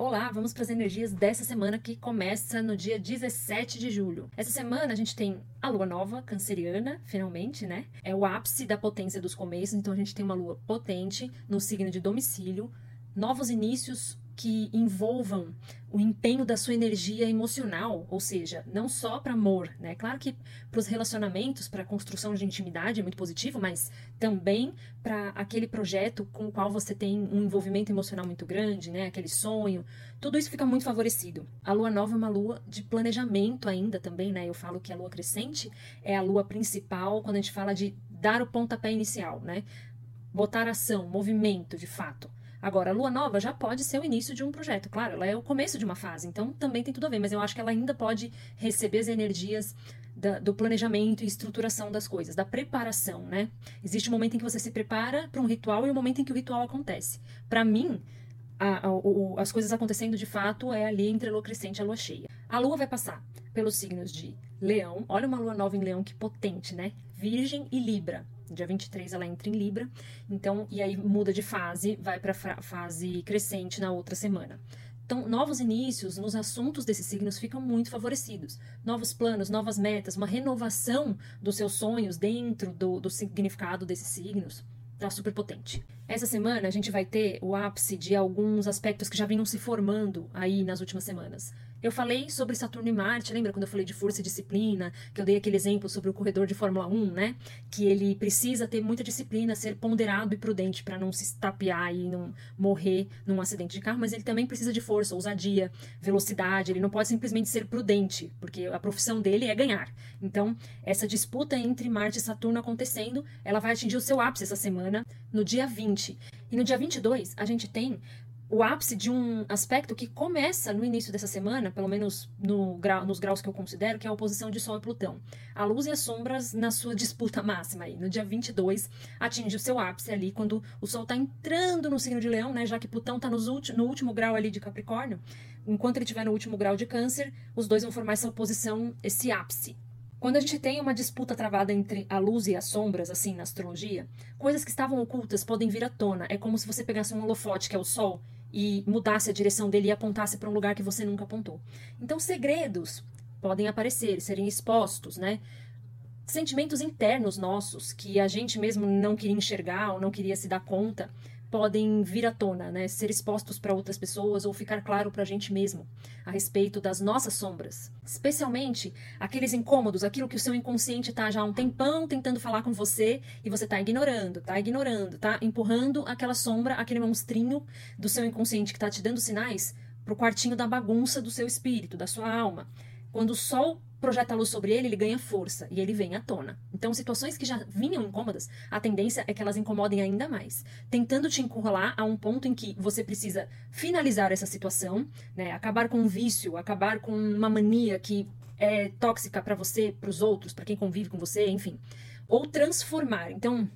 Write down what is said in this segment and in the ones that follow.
Olá, vamos para as energias dessa semana que começa no dia 17 de julho. Essa semana a gente tem a lua nova, canceriana, finalmente, né? É o ápice da potência dos começos, então a gente tem uma lua potente no signo de domicílio, novos inícios que envolvam o empenho da sua energia emocional, ou seja, não só para amor, né? Claro que para os relacionamentos, para a construção de intimidade é muito positivo, mas também para aquele projeto com o qual você tem um envolvimento emocional muito grande, né? Aquele sonho, tudo isso fica muito favorecido. A lua nova é uma lua de planejamento ainda também, né? Eu falo que a lua crescente é a lua principal quando a gente fala de dar o pontapé inicial, né? Botar ação, movimento, de fato. Agora, a lua nova já pode ser o início de um projeto, claro, ela é o começo de uma fase, então também tem tudo a ver, mas eu acho que ela ainda pode receber as energias da, do planejamento e estruturação das coisas, da preparação, né? Existe um momento em que você se prepara para um ritual e um momento em que o ritual acontece. Para mim, a, a, o, as coisas acontecendo de fato é ali entre a lua crescente e a lua cheia. A lua vai passar pelos signos de Leão, olha uma lua nova em Leão que potente, né? Virgem e Libra. Dia 23 ela entra em Libra, então, e aí muda de fase, vai para fase crescente na outra semana. Então, novos inícios nos assuntos desses signos ficam muito favorecidos. Novos planos, novas metas, uma renovação dos seus sonhos dentro do, do significado desses signos. Tá super potente. Essa semana a gente vai ter o ápice de alguns aspectos que já vinham se formando aí nas últimas semanas. Eu falei sobre Saturno e Marte, lembra quando eu falei de força e disciplina, que eu dei aquele exemplo sobre o corredor de Fórmula 1, né? Que ele precisa ter muita disciplina, ser ponderado e prudente para não se estapear e não morrer num acidente de carro, mas ele também precisa de força, ousadia, velocidade, ele não pode simplesmente ser prudente, porque a profissão dele é ganhar. Então, essa disputa entre Marte e Saturno acontecendo, ela vai atingir o seu ápice essa semana, no dia 20. E no dia 22, a gente tem o ápice de um aspecto que começa no início dessa semana, pelo menos no grau, nos graus que eu considero, que é a oposição de Sol e Plutão. A luz e as sombras na sua disputa máxima aí. No dia 22, atinge o seu ápice ali, quando o Sol está entrando no signo de Leão, né, já que Plutão está no último grau ali de Capricórnio. Enquanto ele estiver no último grau de Câncer, os dois vão formar essa oposição, esse ápice. Quando a gente tem uma disputa travada entre a luz e as sombras, assim, na astrologia, coisas que estavam ocultas podem vir à tona. É como se você pegasse um holofote, que é o Sol, e mudasse a direção dele e apontasse para um lugar que você nunca apontou. Então, segredos podem aparecer, serem expostos, né? Sentimentos internos nossos que a gente mesmo não queria enxergar ou não queria se dar conta podem vir à tona, né? Ser expostos para outras pessoas ou ficar claro para a gente mesmo a respeito das nossas sombras. Especialmente aqueles incômodos, aquilo que o seu inconsciente está já há um tempão tentando falar com você e você está ignorando, está ignorando, está empurrando aquela sombra, aquele monstrinho do seu inconsciente que está te dando sinais para o quartinho da bagunça do seu espírito, da sua alma. Quando o sol projeta a luz sobre ele, ele ganha força e ele vem à tona. Então, situações que já vinham incômodas, a tendência é que elas incomodem ainda mais, tentando te encurralar a um ponto em que você precisa finalizar essa situação, né, acabar com um vício, acabar com uma mania que é tóxica para você, para os outros, para quem convive com você, enfim, ou transformar. Então,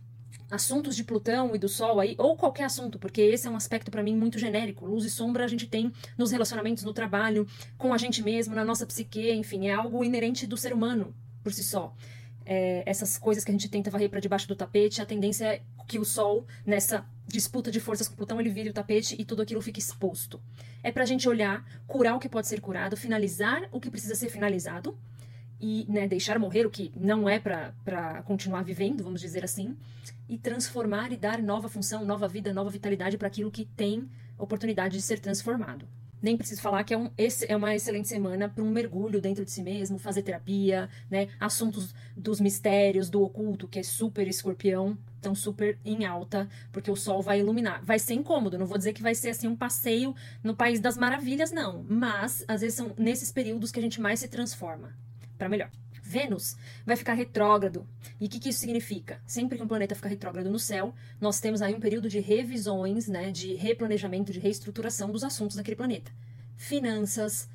assuntos de Plutão e do Sol aí, ou qualquer assunto, porque esse é um aspecto para mim muito genérico. Luz e sombra a gente tem nos relacionamentos, no trabalho, com a gente mesmo, na nossa psique, enfim, é algo inerente do ser humano por si só. É, essas coisas que a gente tenta varrer para debaixo do tapete, a tendência é que o Sol, nessa disputa de forças com Plutão, ele vire o tapete e tudo aquilo fique exposto. É para a gente olhar, curar o que pode ser curado, finalizar o que precisa ser finalizado, e né, deixar morrer o que não é para continuar vivendo, vamos dizer assim, e transformar e dar nova função, nova vida, nova vitalidade para aquilo que tem oportunidade de ser transformado. Nem preciso falar que é, um, é uma excelente semana para um mergulho dentro de si mesmo, fazer terapia, né? Assuntos dos mistérios, do oculto, que é super escorpião, tão super em alta, porque o sol vai iluminar. Vai ser incômodo, não vou dizer que vai ser assim um passeio no país das maravilhas, não. Mas, às vezes, são nesses períodos que a gente mais se transforma para melhor. Vênus vai ficar retrógrado. E o que, que, isso significa? Sempre que um planeta fica retrógrado no céu, nós temos aí um período de revisões, né, de replanejamento, de reestruturação dos assuntos daquele planeta. Finanças,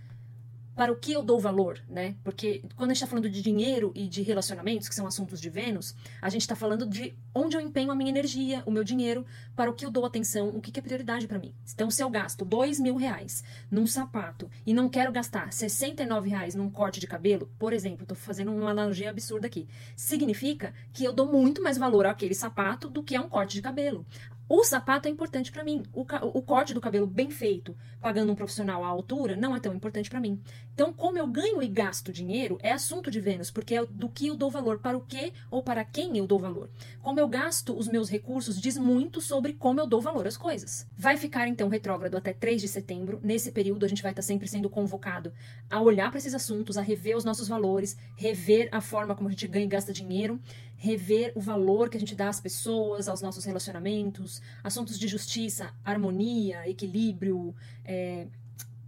para o que eu dou valor, né? Porque quando a gente está falando de dinheiro e de relacionamentos, que são assuntos de Vênus, a gente está falando de onde eu empenho a minha energia, o meu dinheiro, para o que eu dou atenção, o que, é prioridade para mim. Então, se eu gasto dois mil reais num sapato e não quero gastar 69 reais num corte de cabelo, por exemplo, estou fazendo uma analogia absurda aqui, significa que eu dou muito mais valor àquele sapato do que a um corte de cabelo O sapato é importante para mim. O, o, corte do cabelo bem feito, pagando um profissional à altura, não é tão importante para mim. Então, como eu ganho e gasto dinheiro, é assunto de Vênus, porque é do que eu dou valor, para o que ou para quem eu dou valor. Como eu gasto os meus recursos diz muito sobre como eu dou valor às coisas. Vai ficar então retrógrado até 3 de setembro. Nesse período, a gente vai estar sempre sendo convocado a olhar para esses assuntos, a rever os nossos valores, rever a forma como a gente ganha e gasta dinheiro rever o valor que a gente dá às pessoas, aos nossos relacionamentos, assuntos de justiça, harmonia, equilíbrio, é,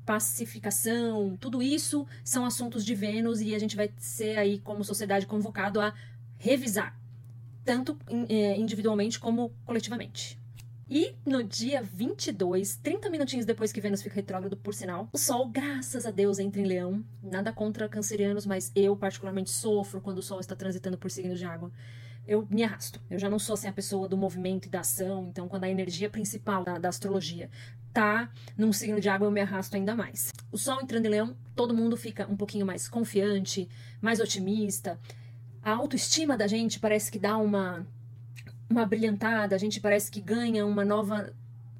pacificação, tudo isso são assuntos de Vênus e a gente vai ser aí como sociedade convocado a revisar, tanto é, individualmente como coletivamente. E no dia 22, 30 minutinhos depois que Vênus fica retrógrado, por sinal, o Sol, graças a Deus, entra em Leão. Nada contra cancerianos, mas eu particularmente sofro quando o Sol está transitando por signos de água. Eu me arrasto. Eu já não sou assim a pessoa do movimento e da ação, então quando a energia principal da, da astrologia tá num signo de água, eu me arrasto ainda mais. O Sol entrando em Leão, todo mundo fica um pouquinho mais confiante, mais otimista. A autoestima da gente parece que dá uma uma brilhantada, a gente parece que ganha uma nova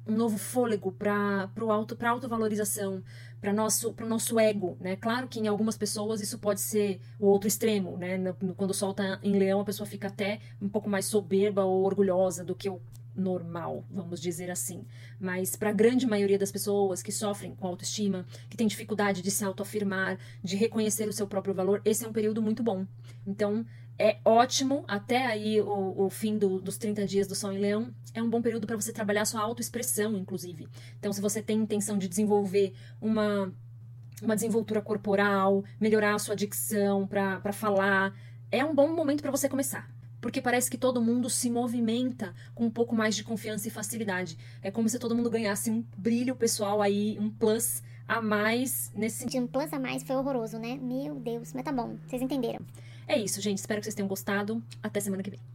um novo fôlego para o auto para autovalorização, para nosso para o nosso ego, né? Claro que em algumas pessoas isso pode ser o outro extremo, né? Quando o sol está em leão, a pessoa fica até um pouco mais soberba ou orgulhosa do que o normal, vamos dizer assim. Mas para a grande maioria das pessoas que sofrem com autoestima, que tem dificuldade de se autoafirmar, de reconhecer o seu próprio valor, esse é um período muito bom. Então, é ótimo, até aí o, o fim do, dos 30 dias do Sol em Leão, é um bom período para você trabalhar sua autoexpressão, inclusive. Então, se você tem intenção de desenvolver uma, uma desenvoltura corporal, melhorar a sua dicção para falar, é um bom momento para você começar. Porque parece que todo mundo se movimenta com um pouco mais de confiança e facilidade. É como se todo mundo ganhasse um brilho pessoal aí, um plus a mais nesse. Um plus a mais foi horroroso, né? Meu Deus, mas tá bom, vocês entenderam. É isso, gente. Espero que vocês tenham gostado. Até semana que vem.